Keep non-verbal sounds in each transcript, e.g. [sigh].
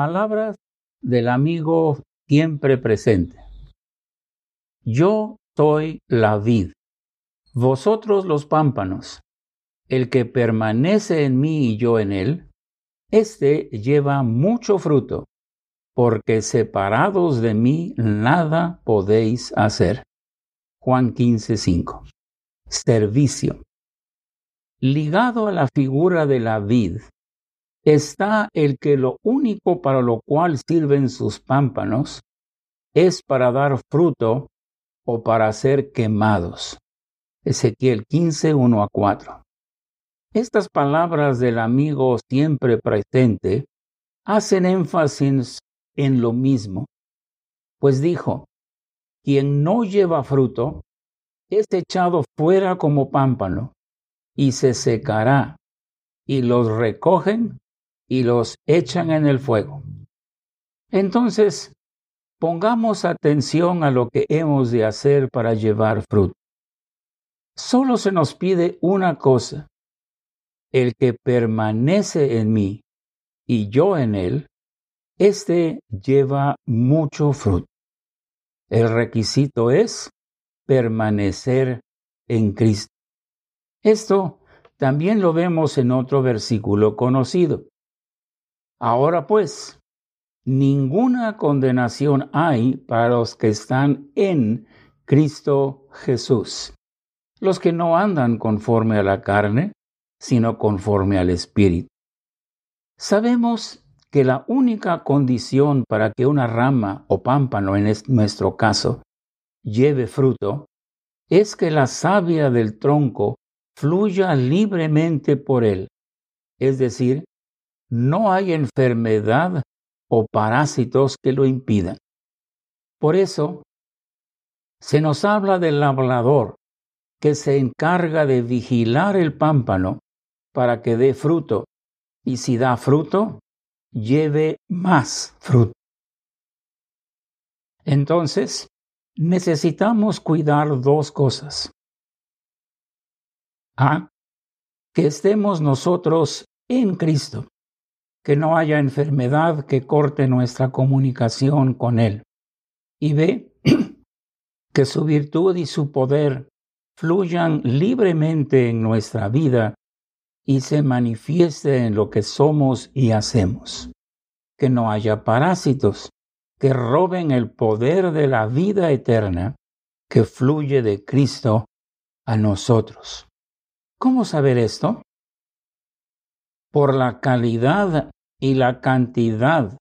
Palabras del amigo siempre presente. Yo soy la vid, vosotros los pámpanos. El que permanece en mí y yo en él, éste lleva mucho fruto, porque separados de mí nada podéis hacer. Juan 15:5. Servicio. Ligado a la figura de la vid está el que lo único para lo cual sirven sus pámpanos es para dar fruto o para ser quemados. Ezequiel 15, 1 a 4. Estas palabras del amigo siempre presente hacen énfasis en lo mismo, pues dijo, quien no lleva fruto es echado fuera como pámpano y se secará, y los recogen y los echan en el fuego. Entonces, pongamos atención a lo que hemos de hacer para llevar fruto. Solo se nos pide una cosa. El que permanece en mí y yo en él, éste lleva mucho fruto. El requisito es permanecer en Cristo. Esto también lo vemos en otro versículo conocido. Ahora pues, ninguna condenación hay para los que están en Cristo Jesús, los que no andan conforme a la carne, sino conforme al Espíritu. Sabemos que la única condición para que una rama o pámpano, en nuestro caso, lleve fruto, es que la savia del tronco fluya libremente por él, es decir, no hay enfermedad o parásitos que lo impidan. Por eso, se nos habla del labrador que se encarga de vigilar el pámpano para que dé fruto, y si da fruto, lleve más fruto. Entonces, necesitamos cuidar dos cosas. A, que estemos nosotros en Cristo que no haya enfermedad que corte nuestra comunicación con Él. Y ve [clears throat] que su virtud y su poder fluyan libremente en nuestra vida y se manifieste en lo que somos y hacemos. Que no haya parásitos que roben el poder de la vida eterna que fluye de Cristo a nosotros. ¿Cómo saber esto? Por la calidad y la cantidad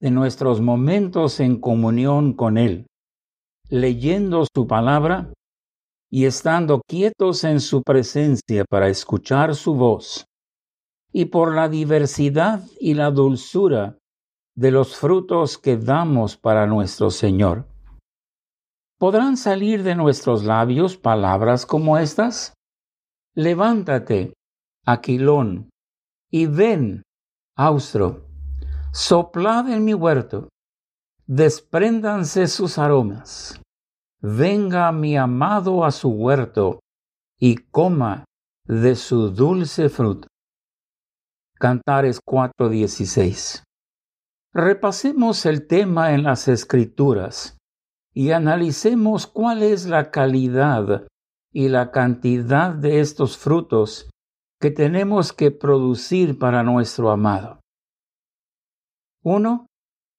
de nuestros momentos en comunión con Él, leyendo su palabra y estando quietos en su presencia para escuchar su voz, y por la diversidad y la dulzura de los frutos que damos para nuestro Señor. ¿Podrán salir de nuestros labios palabras como estas? Levántate, Aquilón, y ven, austro, soplad en mi huerto, despréndanse sus aromas. Venga mi amado a su huerto y coma de su dulce fruto. Cantares 4:16. Repasemos el tema en las escrituras y analicemos cuál es la calidad y la cantidad de estos frutos que tenemos que producir para nuestro amado. Uno,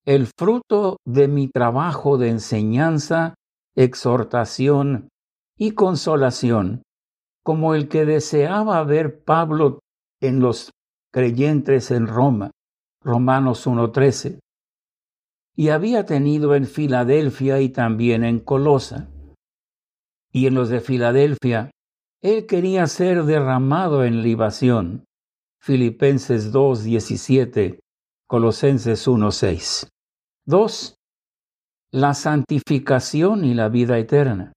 el fruto de mi trabajo de enseñanza, exhortación y consolación, como el que deseaba ver Pablo en los creyentes en Roma, Romanos 1.13, y había tenido en Filadelfia y también en Colosa. Y en los de Filadelfia él quería ser derramado en libación. Filipenses 2.17, Colosenses 1.6. 2. La santificación y la vida eterna,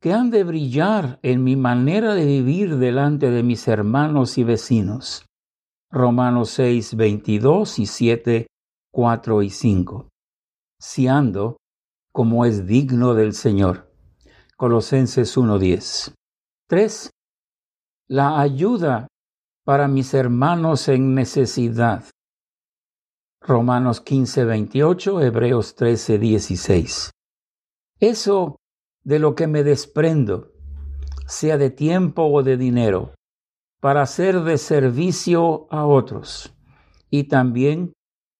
que han de brillar en mi manera de vivir delante de mis hermanos y vecinos. Romanos 6, 22 y 7, 4 y 5. Si ando como es digno del Señor. Colosenses 1.10. 3. La ayuda para mis hermanos en necesidad. Romanos 15, 28, Hebreos 13, 16. Eso de lo que me desprendo, sea de tiempo o de dinero, para hacer de servicio a otros, y también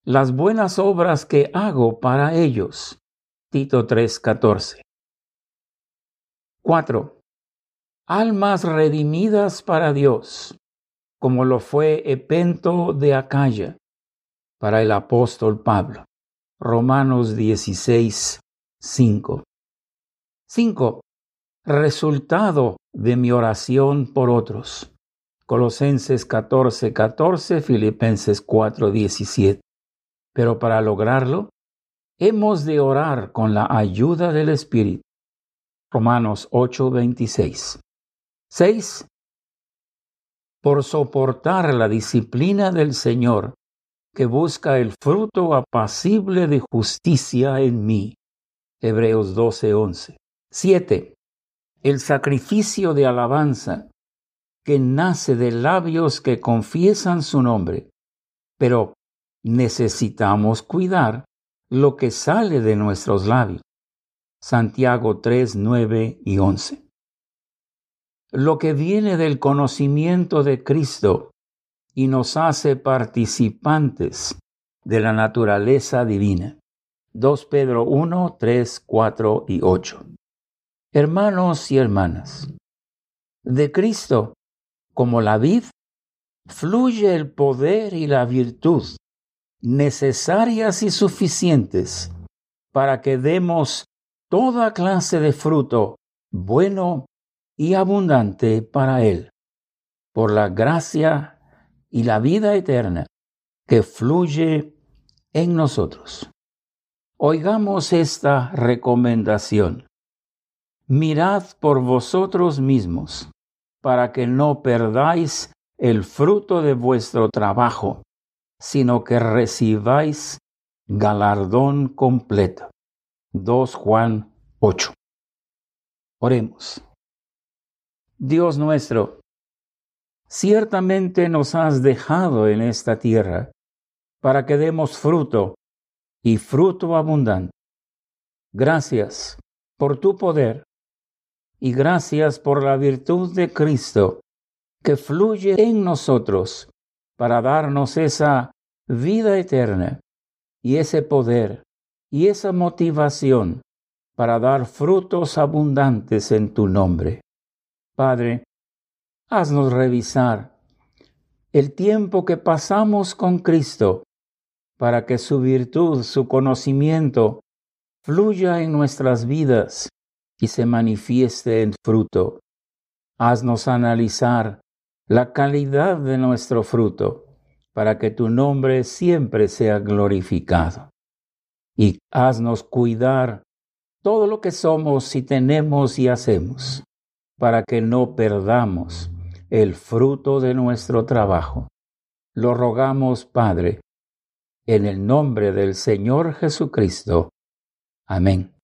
las buenas obras que hago para ellos. Tito 3, 14. 4. Almas redimidas para Dios, como lo fue Epento de Acaya, para el apóstol Pablo. Romanos 16, 5. 5. Resultado de mi oración por otros. Colosenses 14, 14, Filipenses 4, 17. Pero para lograrlo, hemos de orar con la ayuda del Espíritu. Romanos 8, 26. 6. Por soportar la disciplina del Señor que busca el fruto apacible de justicia en mí. Hebreos 12:11. 7. El sacrificio de alabanza que nace de labios que confiesan su nombre. Pero necesitamos cuidar lo que sale de nuestros labios. Santiago 3, 9 y 11. Lo que viene del conocimiento de Cristo y nos hace participantes de la naturaleza divina. 2 Pedro 1, 3, 4 y 8. Hermanos y hermanas, de Cristo, como la vid, fluye el poder y la virtud necesarias y suficientes para que demos toda clase de fruto bueno y abundante para Él, por la gracia y la vida eterna que fluye en nosotros. Oigamos esta recomendación. Mirad por vosotros mismos, para que no perdáis el fruto de vuestro trabajo, sino que recibáis galardón completo. 2 Juan 8. Oremos. Dios nuestro, ciertamente nos has dejado en esta tierra para que demos fruto y fruto abundante. Gracias por tu poder y gracias por la virtud de Cristo que fluye en nosotros para darnos esa vida eterna y ese poder y esa motivación para dar frutos abundantes en tu nombre. Padre, haznos revisar el tiempo que pasamos con Cristo para que su virtud, su conocimiento, fluya en nuestras vidas y se manifieste en fruto. Haznos analizar la calidad de nuestro fruto para que tu nombre siempre sea glorificado. Y haznos cuidar todo lo que somos y tenemos y hacemos para que no perdamos el fruto de nuestro trabajo. Lo rogamos, Padre, en el nombre del Señor Jesucristo. Amén.